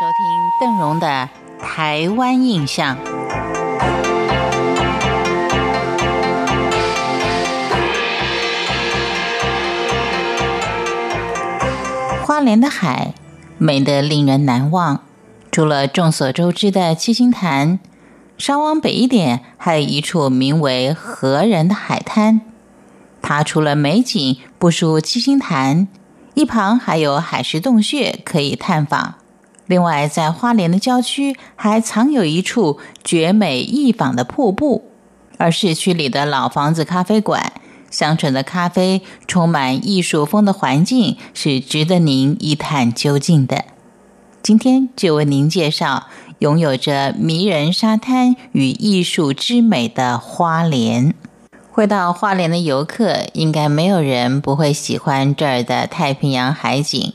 收听邓荣的《台湾印象》。花莲的海美得令人难忘，除了众所周知的七星潭，稍往北一点还有一处名为何人的海滩。它除了美景不输七星潭，一旁还有海蚀洞穴可以探访。另外，在花莲的郊区还藏有一处绝美异仿的瀑布，而市区里的老房子咖啡馆。香醇的咖啡，充满艺术风的环境，是值得您一探究竟的。今天就为您介绍拥有着迷人沙滩与艺术之美的花莲。会到花莲的游客，应该没有人不会喜欢这儿的太平洋海景。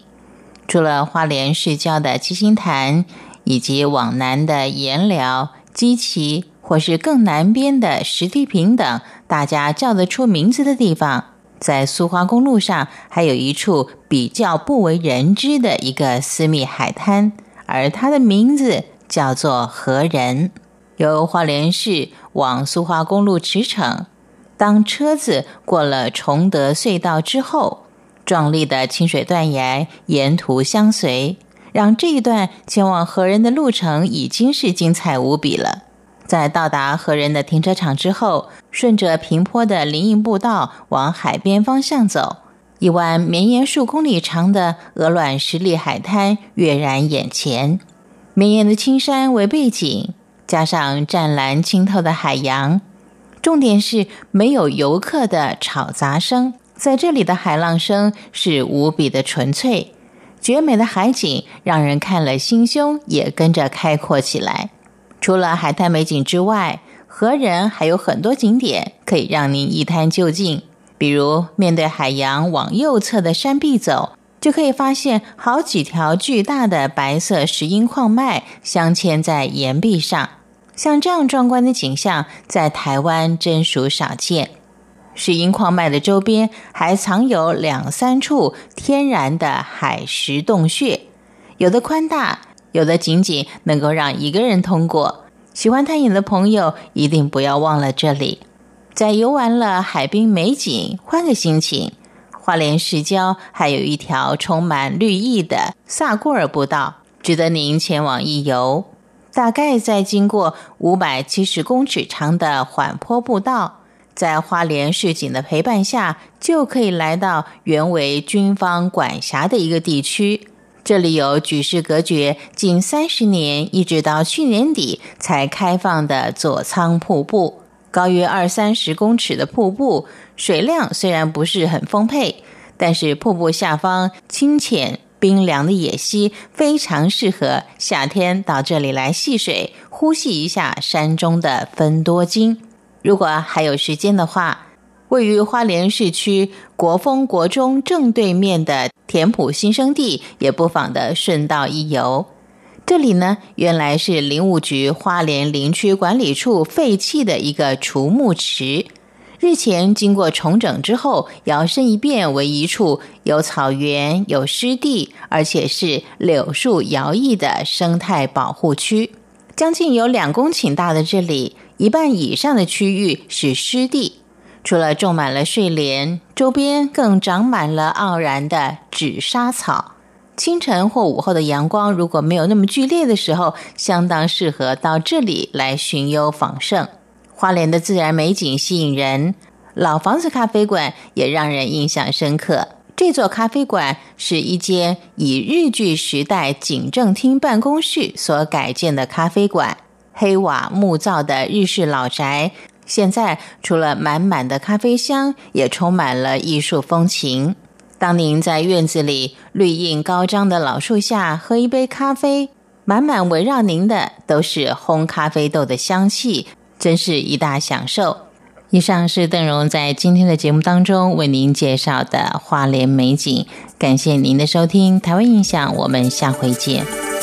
除了花莲市郊的七星潭，以及往南的盐寮、基奇。或是更南边的石梯坪等，大家叫得出名字的地方，在苏花公路上还有一处比较不为人知的一个私密海滩，而它的名字叫做河人。由花莲市往苏花公路驰骋，当车子过了崇德隧道之后，壮丽的清水断崖沿途相随，让这一段前往河人的路程已经是精彩无比了。在到达河人的停车场之后，顺着平坡的林荫步道往海边方向走，一湾绵延数公里长的鹅卵石砾海滩跃然眼前。绵延的青山为背景，加上湛蓝清透的海洋，重点是没有游客的吵杂声，在这里的海浪声是无比的纯粹。绝美的海景让人看了心胸也跟着开阔起来。除了海滩美景之外，和人还有很多景点可以让您一探究竟。比如，面对海洋往右侧的山壁走，就可以发现好几条巨大的白色石英矿脉镶嵌在岩壁上。像这样壮观的景象，在台湾真属少见。石英矿脉的周边还藏有两三处天然的海石洞穴，有的宽大。有的仅仅能够让一个人通过，喜欢探险的朋友一定不要忘了这里。在游玩了海滨美景，换个心情，花莲市郊还有一条充满绿意的萨库尔步道，值得您前往一游。大概在经过五百七十公尺长的缓坡步道，在花莲市警的陪伴下，就可以来到原为军方管辖的一个地区。这里有举世隔绝近三十年，一直到去年底才开放的左仓瀑布，高约二三十公尺的瀑布，水量虽然不是很丰沛，但是瀑布下方清浅冰凉的野溪，非常适合夏天到这里来戏水，呼吸一下山中的芬多精。如果还有时间的话。位于花莲市区国风国中正对面的田埔新生地，也不妨的顺道一游。这里呢，原来是林务局花莲林区管理处废弃的一个除木池，日前经过重整之后，摇身一变为一处有草原、有湿地，而且是柳树摇曳的生态保护区。将近有两公顷大的这里，一半以上的区域是湿地。除了种满了睡莲，周边更长满了傲然的纸莎草。清晨或午后的阳光如果没有那么剧烈的时候，相当适合到这里来寻幽访胜。花莲的自然美景吸引人，老房子咖啡馆也让人印象深刻。这座咖啡馆是一间以日据时代警政厅办公室所改建的咖啡馆，黑瓦木造的日式老宅。现在除了满满的咖啡香，也充满了艺术风情。当您在院子里绿荫高张的老树下喝一杯咖啡，满满围绕您的都是烘咖啡豆的香气，真是一大享受。以上是邓荣在今天的节目当中为您介绍的花莲美景，感谢您的收听，台湾印象，我们下回见。